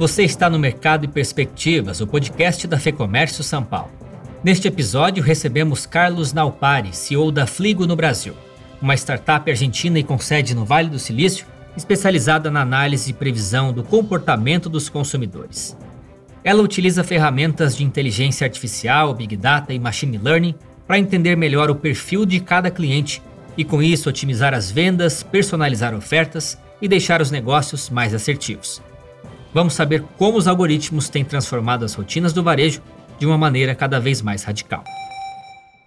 Você está no Mercado e Perspectivas, o podcast da Fecomércio São Paulo. Neste episódio, recebemos Carlos Naupari, CEO da Fligo no Brasil, uma startup argentina e com sede no Vale do Silício, especializada na análise e previsão do comportamento dos consumidores. Ela utiliza ferramentas de inteligência artificial, big data e machine learning para entender melhor o perfil de cada cliente e, com isso, otimizar as vendas, personalizar ofertas e deixar os negócios mais assertivos. Vamos saber como os algoritmos têm transformado as rotinas do varejo de uma maneira cada vez mais radical.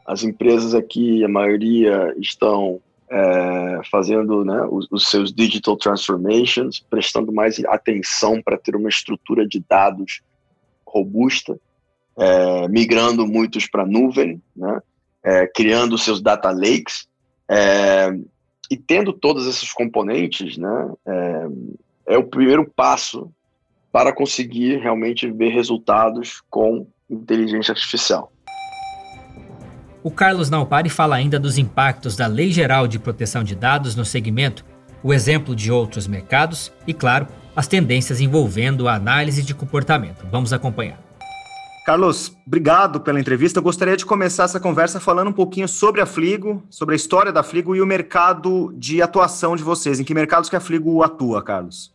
As empresas aqui, a maioria, estão é, fazendo né, os, os, seus digital transformations, prestando mais atenção para ter uma estrutura de dados robusta, é, migrando muitos para nuvem, né, é, criando seus data lakes, é, e tendo todos esses componentes, né, é, é o primeiro passo para conseguir realmente ver resultados com inteligência artificial. O Carlos Naupari fala ainda dos impactos da Lei Geral de Proteção de Dados no segmento, o exemplo de outros mercados e, claro, as tendências envolvendo a análise de comportamento. Vamos acompanhar. Carlos, obrigado pela entrevista. Eu gostaria de começar essa conversa falando um pouquinho sobre a Fligo, sobre a história da Fligo e o mercado de atuação de vocês. Em que mercados que a Fligo atua, Carlos?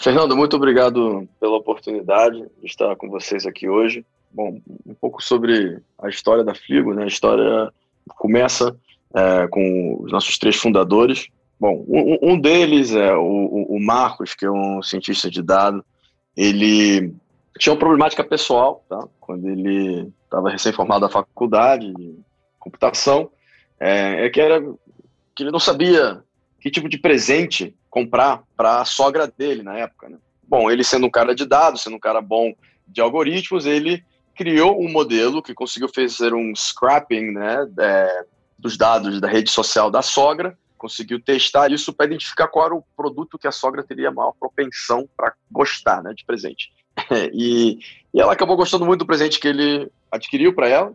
Fernando, muito obrigado pela oportunidade de estar com vocês aqui hoje. Bom, um pouco sobre a história da Fligo, né? A história começa é, com os nossos três fundadores. Bom, um, um deles é o, o, Marcos, que é um cientista de dados. Ele tinha uma problemática pessoal, tá? Quando ele estava recém-formado da faculdade de computação, é, é que era que ele não sabia que tipo de presente comprar para a sogra dele na época. Né? Bom, ele sendo um cara de dados, sendo um cara bom de algoritmos, ele criou um modelo que conseguiu fazer um scrapping né, é, dos dados da rede social da sogra, conseguiu testar isso para identificar qual era o produto que a sogra teria maior propensão para gostar né, de presente. e, e ela acabou gostando muito do presente que ele adquiriu para ela,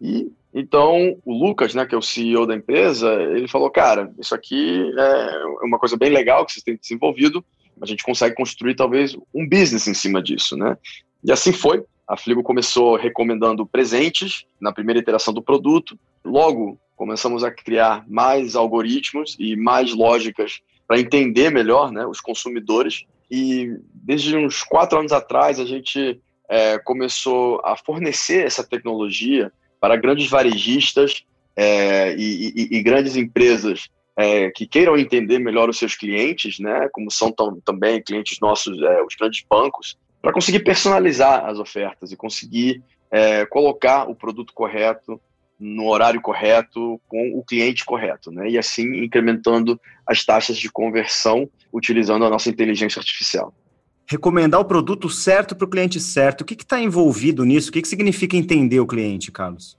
e então o Lucas, né, que é o CEO da empresa, ele falou, cara, isso aqui é uma coisa bem legal que vocês têm desenvolvido, a gente consegue construir talvez um business em cima disso, né? E assim foi. A Fligo começou recomendando presentes na primeira iteração do produto. Logo, começamos a criar mais algoritmos e mais lógicas para entender melhor né, os consumidores. E desde uns quatro anos atrás, a gente é, começou a fornecer essa tecnologia para grandes varejistas é, e, e, e, grandes empresas é, que queiram entender melhor os seus clientes, né, como são também clientes nossos, é, os grandes bancos, para conseguir personalizar as ofertas e conseguir é, colocar o produto correto no horário correto, com o cliente correto, né, e assim incrementando as taxas de conversão utilizando a nossa inteligência artificial recomendar o produto certo para o cliente certo. O que está envolvido nisso? O que, que significa entender o cliente, Carlos?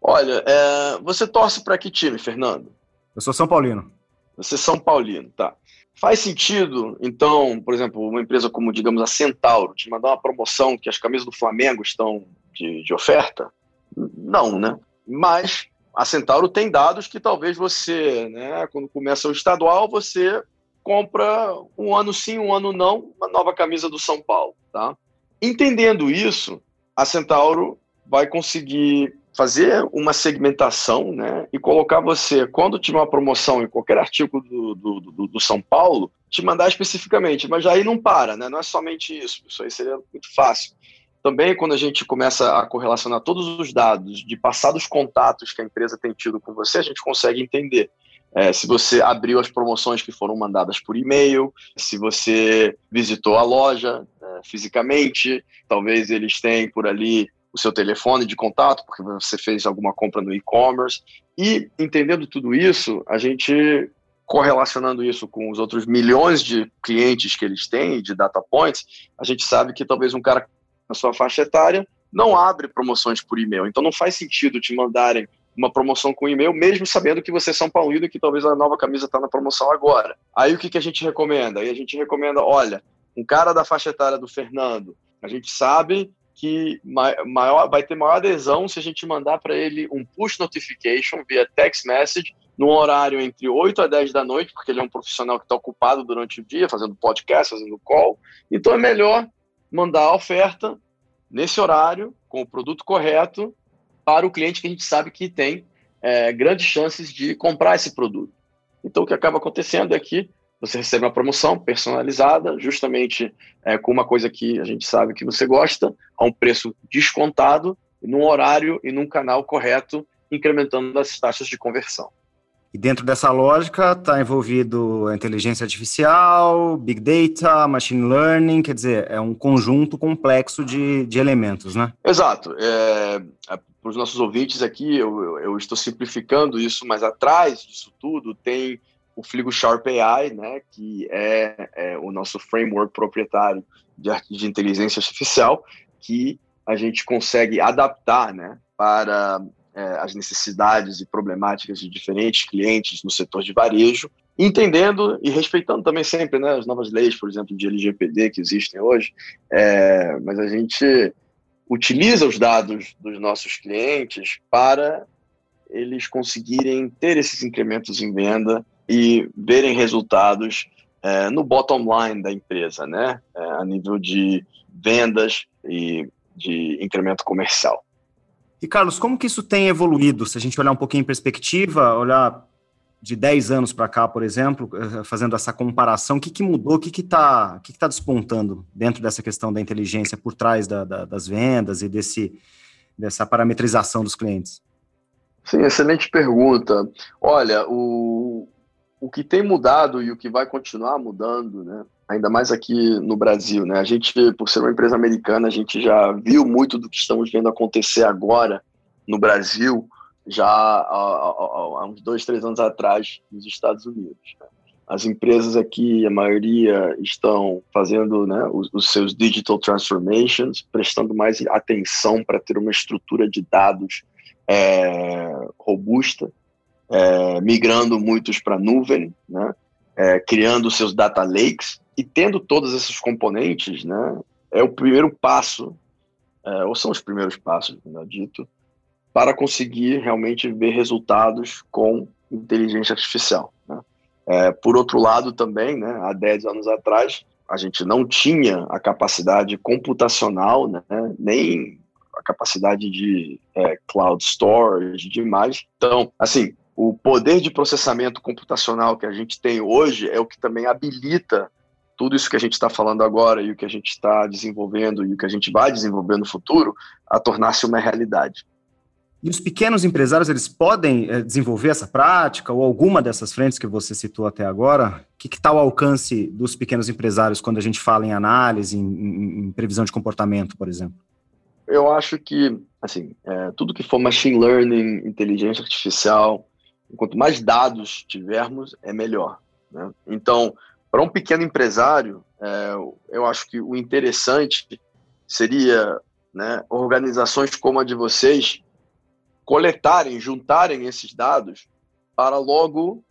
Olha, é, você torce para que time, Fernando? Eu sou São Paulino. Você é São Paulino, tá. Faz sentido, então, por exemplo, uma empresa como, digamos, a Centauro, te mandar uma promoção que as camisas do Flamengo estão de, de oferta? Não, né? Mas a Centauro tem dados que talvez você, né, quando começa o estadual, você compra um ano sim, um ano não, uma nova camisa do São Paulo, tá? Entendendo isso, a Centauro vai conseguir fazer uma segmentação, né, e colocar você, quando tiver uma promoção em qualquer artigo do, do, do, do, São Paulo, te mandar especificamente, mas aí não para, né, não é somente isso, isso aí seria muito fácil. Também, quando a gente começa a correlacionar todos os dados de passados contatos que a empresa tem tido com você, a gente consegue entender é, se você abriu as promoções que foram mandadas por e-mail, se você visitou a loja é, fisicamente, talvez eles tenham por ali o seu telefone de contato, porque você fez alguma compra no e-commerce. E entendendo tudo isso, a gente correlacionando isso com os outros milhões de clientes que eles têm, de data points, a gente sabe que talvez um cara na sua faixa etária não abre promoções por e-mail. Então não faz sentido te mandarem uma promoção com e-mail, mesmo sabendo que você é São Paulino e que talvez a nova camisa está na promoção agora. Aí o que, que a gente recomenda? Aí a gente recomenda, olha, um cara da faixa etária do Fernando, a gente sabe que maior, vai ter maior adesão se a gente mandar para ele um push notification via text message no horário entre 8 a 10 da noite, porque ele é um profissional que está ocupado durante o dia, fazendo podcast, fazendo call. Então é melhor mandar a oferta nesse horário, com o produto correto, para o cliente que a gente sabe que tem é, grandes chances de comprar esse produto. Então o que acaba acontecendo é que você recebe uma promoção personalizada, justamente é, com uma coisa que a gente sabe que você gosta, a um preço descontado, num horário e num canal correto, incrementando as taxas de conversão. E dentro dessa lógica está envolvido a inteligência artificial, big data, machine learning, quer dizer, é um conjunto complexo de, de elementos, né? Exato. É, para os nossos ouvintes aqui, eu, eu, estou simplificando isso, mas atrás disso tudo tem o Fligo Sharp AI, né, que é, é o nosso framework proprietário de, de inteligência artificial, que a gente consegue adaptar né, para é, as necessidades e problemáticas de diferentes clientes no setor de varejo, entendendo e respeitando também sempre né, as novas leis, por exemplo, de LGPD que existem hoje, é, mas a gente utiliza os dados dos nossos clientes para eles conseguirem ter esses incrementos em venda e verem resultados é, no bottom line da empresa, né? É, a nível de vendas e de incremento comercial. E Carlos, como que isso tem evoluído? Se a gente olhar um pouquinho em perspectiva, olhar de 10 anos para cá, por exemplo, eh, fazendo essa comparação, o que, que mudou, o que está que que tá despontando dentro dessa questão da inteligência por trás da, da, das vendas e desse, dessa parametrização dos clientes? Sim, excelente pergunta. Olha, o, o que tem mudado e o que vai continuar mudando, né? Ainda mais aqui no Brasil, né? A gente, por ser uma empresa americana, a gente já viu muito do que estamos vendo acontecer agora no Brasil, já há, há, há uns dois, três anos atrás, nos Estados Unidos. Né? As empresas aqui, a maioria, estão fazendo né, os, os seus digital transformations, prestando mais atenção para ter uma estrutura de dados é, robusta é, migrando muitos para nuvem, né? É, criando seus data lakes e tendo todos esses componentes, né? É o primeiro passo, é, ou são os primeiros passos, melhor dito, para conseguir realmente ver resultados com inteligência artificial. Né? É, por outro lado, também, né, há 10 anos atrás, a gente não tinha a capacidade computacional, né, nem a capacidade de é, cloud storage demais. Então, assim, o poder de processamento computacional que a gente tem hoje é o que também habilita tudo isso que a gente está falando agora e o que a gente está desenvolvendo e o que a gente vai desenvolver no futuro a tornar-se uma realidade. E os pequenos empresários, eles podem é, desenvolver essa prática ou alguma dessas frentes que você citou até agora? O que está o alcance dos pequenos empresários quando a gente fala em análise, em, em, em previsão de comportamento, por exemplo? Eu acho que, assim, é, tudo que for machine learning, inteligência artificial, quanto mais dados tivermos, é melhor. Né? Então, para um pequeno empresário, é, eu acho que o interessante seria né, organizações como a de vocês coletarem, juntarem esses dados para logo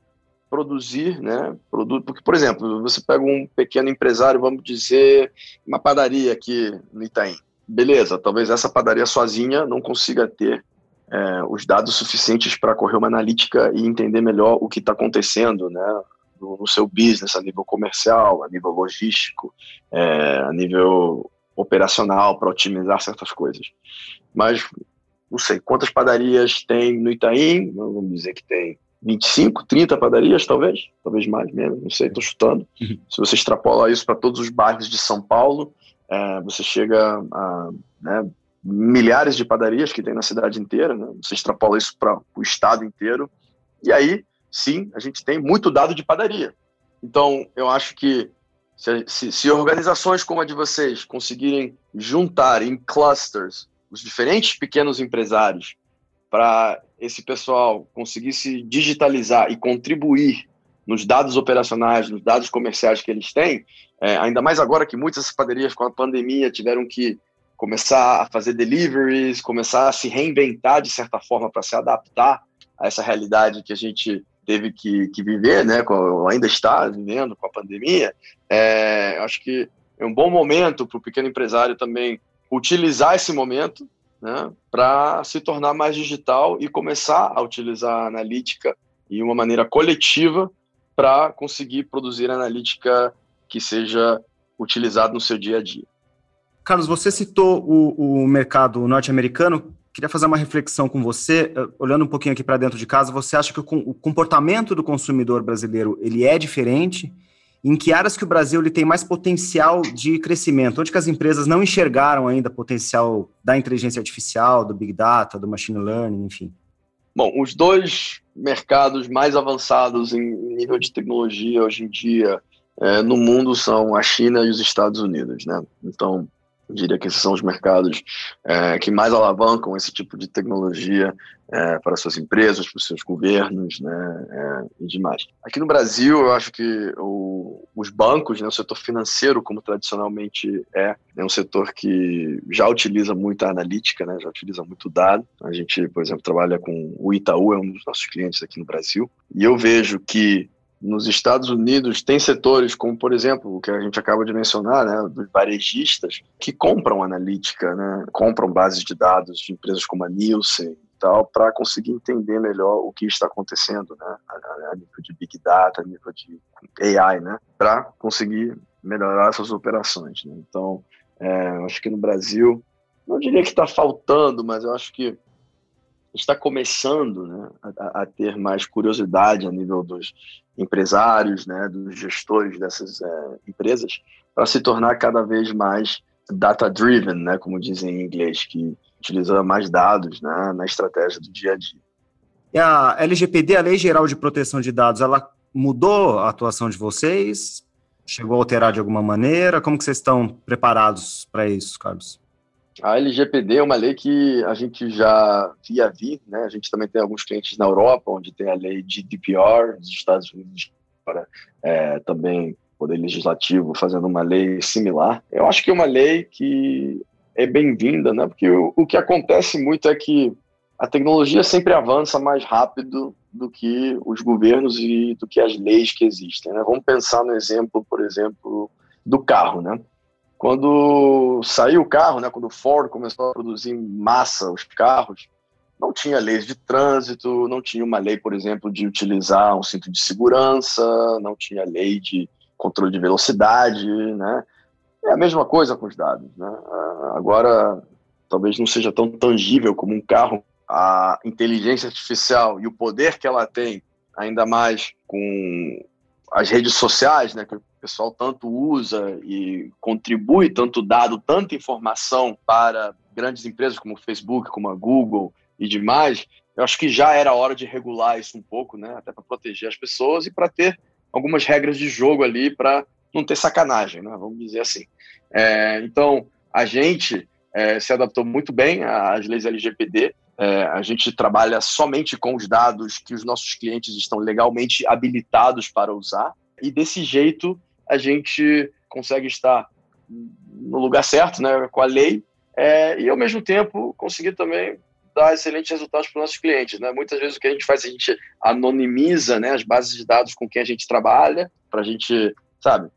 produzir, né, produto, porque por exemplo, você pega um pequeno empresário, vamos dizer, uma padaria aqui no Itaim. Beleza, talvez essa padaria sozinha não consiga ter é, os dados suficientes para correr uma analítica e entender melhor o que está acontecendo né, no, no, seu business, a nível comercial, a nível logístico, é, a nível operacional, para otimizar certas coisas. Mas, não sei, quantas padarias tem no Itaim? Vamos dizer que tem 25, 30 padarias, talvez, talvez mais, menos, não sei, estou chutando. Uhum. Se você extrapola isso para todos os bairros de São Paulo, é, você chega a né, milhares de padarias que tem na cidade inteira, né? você extrapola isso para o estado inteiro, e aí, sim, a gente tem muito dado de padaria. Então, eu acho que se, se, se organizações como a de vocês conseguirem juntar em clusters os diferentes pequenos empresários para esse pessoal conseguir se digitalizar e contribuir nos dados operacionais, nos dados comerciais que eles têm, é, ainda mais agora que muitas padarias com a pandemia tiveram que começar a fazer deliveries, começar a se reinventar de certa forma para se adaptar a essa realidade que a gente teve que, que viver, né, com, ainda está vivendo com a pandemia, é, acho que é um bom momento para o pequeno empresário também utilizar esse momento né, para se tornar mais digital e começar a utilizar a analítica e uma maneira coletiva para conseguir produzir analítica que seja utilizada no seu dia a dia. Carlos, você citou o, o mercado norte-americano. Queria fazer uma reflexão com você, eh, olhando um pouquinho aqui para dentro de casa. Você acha que o, o comportamento do consumidor brasileiro ele é diferente? Em que áreas que o Brasil ele tem mais potencial de crescimento? Onde que as empresas não enxergaram ainda potencial da inteligência artificial, do big data, do machine learning, enfim? Bom, os dois mercados mais avançados em nível de tecnologia hoje em dia é, no mundo são a China e os Estados Unidos, né? Então, eu diria que esses são os mercados é, que mais alavancam esse tipo de tecnologia é, para suas empresas, para os seus governos né, é, e demais. Aqui no Brasil, eu acho que o, os bancos, né, o setor financeiro, como tradicionalmente é, é um setor que já utiliza muita analítica, né, já utiliza muito dado. A gente, por exemplo, trabalha com o Itaú, é um dos nossos clientes aqui no Brasil, e eu vejo que nos Estados Unidos tem setores como, por exemplo, o que a gente acaba de mencionar, né, dos varejistas que compram analítica, né, compram bases de dados de empresas como a Nielsen tal, para conseguir entender melhor o que está acontecendo, né, a, a nível de big data, a nível de AI, né, para conseguir melhorar essas operações. Né. Então, é, acho que no Brasil, não diria que está faltando, mas eu acho que está começando né, a, a, ter mais curiosidade a nível dos empresários, né, dos gestores dessas é, empresas, para se tornar cada vez mais data-driven, né, como dizem em inglês, que utiliza mais dados né, na estratégia do dia a dia. E a LGPD, a Lei Geral de Proteção de Dados, ela mudou a atuação de vocês? Chegou a alterar de alguma maneira? Como que vocês estão preparados para isso, Carlos? A LGPD é uma lei que a gente já via vir, né? A gente também tem alguns clientes na Europa, onde tem a lei GDPR, nos Estados Unidos, para é, também poder legislativo fazendo uma lei similar. Eu acho que é uma lei que é bem-vinda, né? Porque o, o que acontece muito é que a tecnologia sempre avança mais rápido do que os governos e do que as leis que existem. Né? Vamos pensar no exemplo, por exemplo, do carro, né? Quando saiu o carro, né, quando o Ford começou a produzir em massa os carros, não tinha leis de trânsito, não tinha uma lei, por exemplo, de utilizar um cinto de segurança, não tinha lei de controle de velocidade, né? É a mesma coisa com os dados, né? Agora, talvez não seja tão tangível como um carro. A inteligência artificial e o poder que ela tem, ainda mais com as redes sociais, né, que o pessoal tanto usa e contribui tanto dado, tanta informação para grandes empresas como o Facebook, como a Google e demais, eu acho que já era hora de regular isso um pouco, né, até para proteger as pessoas e para ter algumas regras de jogo ali para não ter sacanagem, né, vamos dizer assim. É, então, a gente é, se adaptou muito bem às leis LGPD, é, a gente trabalha somente com os dados que os nossos clientes estão legalmente habilitados para usar, e desse jeito a gente consegue estar no lugar certo, né, com a lei, é, e ao mesmo tempo conseguir também dar excelentes resultados para os nossos clientes. Né? Muitas vezes o que a gente faz, a gente anonimiza né, as bases de dados com quem a gente trabalha, para a gente, sabe,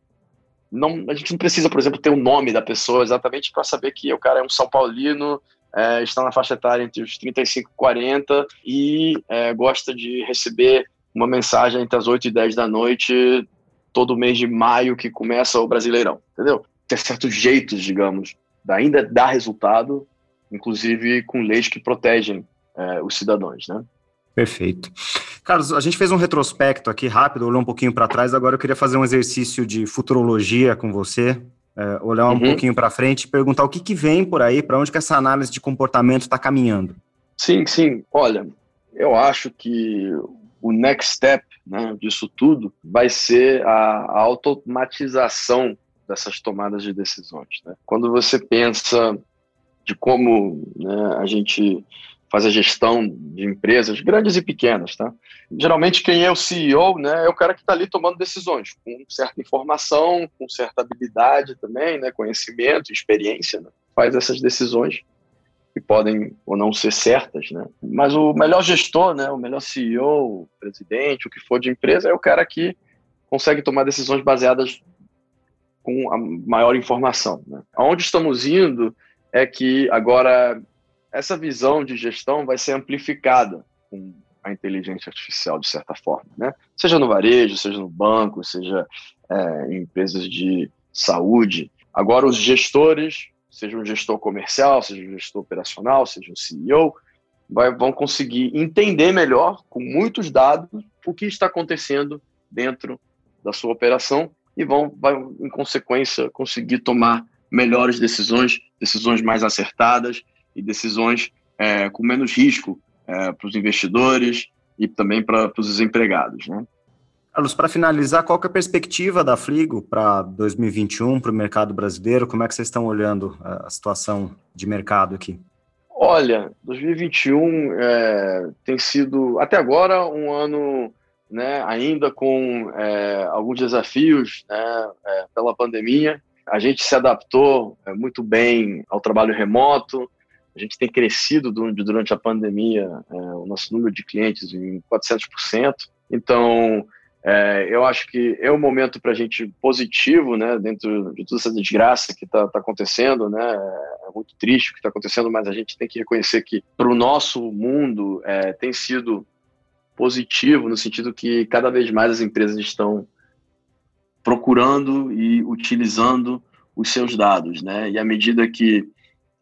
não, a gente não precisa, por exemplo, ter o nome da pessoa exatamente para saber que o cara é um São Paulino é, está na faixa etária entre os 35 e 40 e é, gosta de receber uma mensagem entre as 8 e 10 da noite todo mês de maio que começa o Brasileirão, entendeu? Tem certos jeitos, digamos, ainda dar resultado, inclusive com leis que protegem é, os cidadãos, né? Perfeito. Carlos, a gente fez um retrospecto aqui rápido, olhou um pouquinho para trás, agora eu queria fazer um exercício de futurologia com você, é, olhar um uhum. pouquinho para frente e perguntar o que, que vem por aí, para onde que essa análise de comportamento está caminhando. Sim, sim. Olha, eu acho que o next step né, disso tudo vai ser a, a automatização dessas tomadas de decisões. Né? Quando você pensa de como né, a gente faz a gestão de empresas grandes e pequenas, tá? Geralmente quem é o CEO, né, é o cara que está ali tomando decisões, com certa informação, com certa habilidade também, né, conhecimento, experiência, né, faz essas decisões que podem ou não ser certas, né? Mas o melhor gestor, né, o melhor CEO, presidente, o que for de empresa é o cara que consegue tomar decisões baseadas com a maior informação. Né? Aonde estamos indo é que agora essa visão de gestão vai ser amplificada com a inteligência artificial de certa forma, né? Seja no varejo, seja no banco, seja é, em empresas de saúde. Agora, os gestores, seja um gestor comercial, seja um gestor operacional, seja um CEO, vai, vão conseguir entender melhor, com muitos dados, o que está acontecendo dentro da sua operação e vão, vão em consequência, conseguir tomar melhores decisões, decisões mais acertadas e decisões é, com menos risco é, para os investidores e também para os empregados. Né? Carlos, para finalizar, qual é a perspectiva da Fligo para 2021, para o mercado brasileiro? Como é que vocês estão olhando a situação de mercado aqui? Olha, 2021 é, tem sido, até agora, um ano né, ainda com é, alguns desafios né, é, pela pandemia. A gente se adaptou é, muito bem ao trabalho remoto, a gente tem crescido durante a pandemia é, o nosso número de clientes em 400%. Então, é, eu acho que é um momento para a gente positivo, né, dentro de toda essa desgraça que está tá acontecendo, né, é muito triste o que está acontecendo, mas a gente tem que reconhecer que para o nosso mundo é, tem sido positivo no sentido que cada vez mais as empresas estão procurando e utilizando os seus dados, né, e à medida que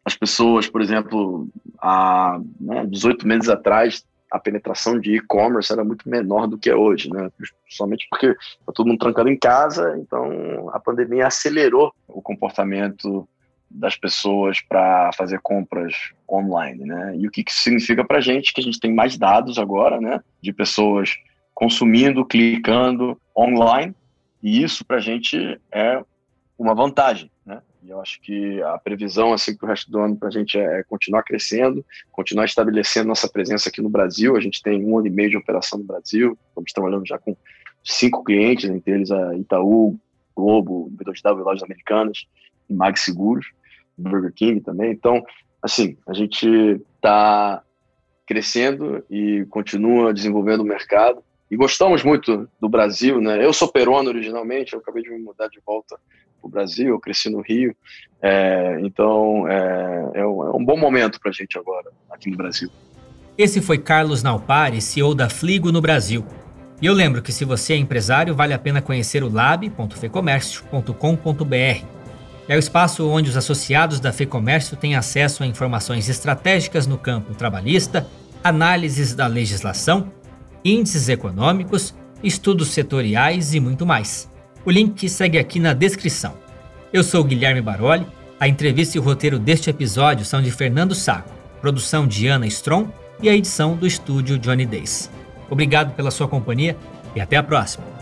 as pessoas, por exemplo, há né, 18 meses atrás, a penetração de e-commerce era muito menor do que é hoje, né? Somente porque está todo mundo trancado em casa, então a pandemia acelerou o comportamento das pessoas para fazer compras online, né? E o que, que significa para a gente que a gente tem mais dados agora, né? De pessoas consumindo, clicando online, e isso para a gente é uma vantagem, né? E eu acho que a previsão assim para o resto do ano para a gente é, é continuar crescendo, continuar estabelecendo nossa presença aqui no Brasil. A gente tem um ano e meio de operação no Brasil, estamos trabalhando já com cinco clientes, entre eles a Itaú, Globo, B2W, Lojas Americanas e Mag Seguros, Burger King também. Então, assim, a gente está crescendo e continua desenvolvendo o mercado. E gostamos muito do Brasil, né? Eu sou peruano originalmente, eu acabei de me mudar de volta para o Brasil, eu cresci no Rio, é, então é, é, um, é, um, bom momento para a gente agora, aqui no Brasil. Esse foi Carlos Naupari, CEO da Fligo no Brasil. E eu lembro que se você é empresário, vale a pena conhecer o lab.fecomércio.com.br. É o espaço onde os associados da Fecomércio têm acesso a informações estratégicas no campo trabalhista, análises da legislação, índices econômicos, estudos setoriais e muito mais. O link segue aqui na descrição. Eu sou Guilherme Baroli. A entrevista e o roteiro deste episódio são de Fernando Saco, produção de Ana Strong e a edição do estúdio Johnny Days. Obrigado pela sua companhia e até a próxima.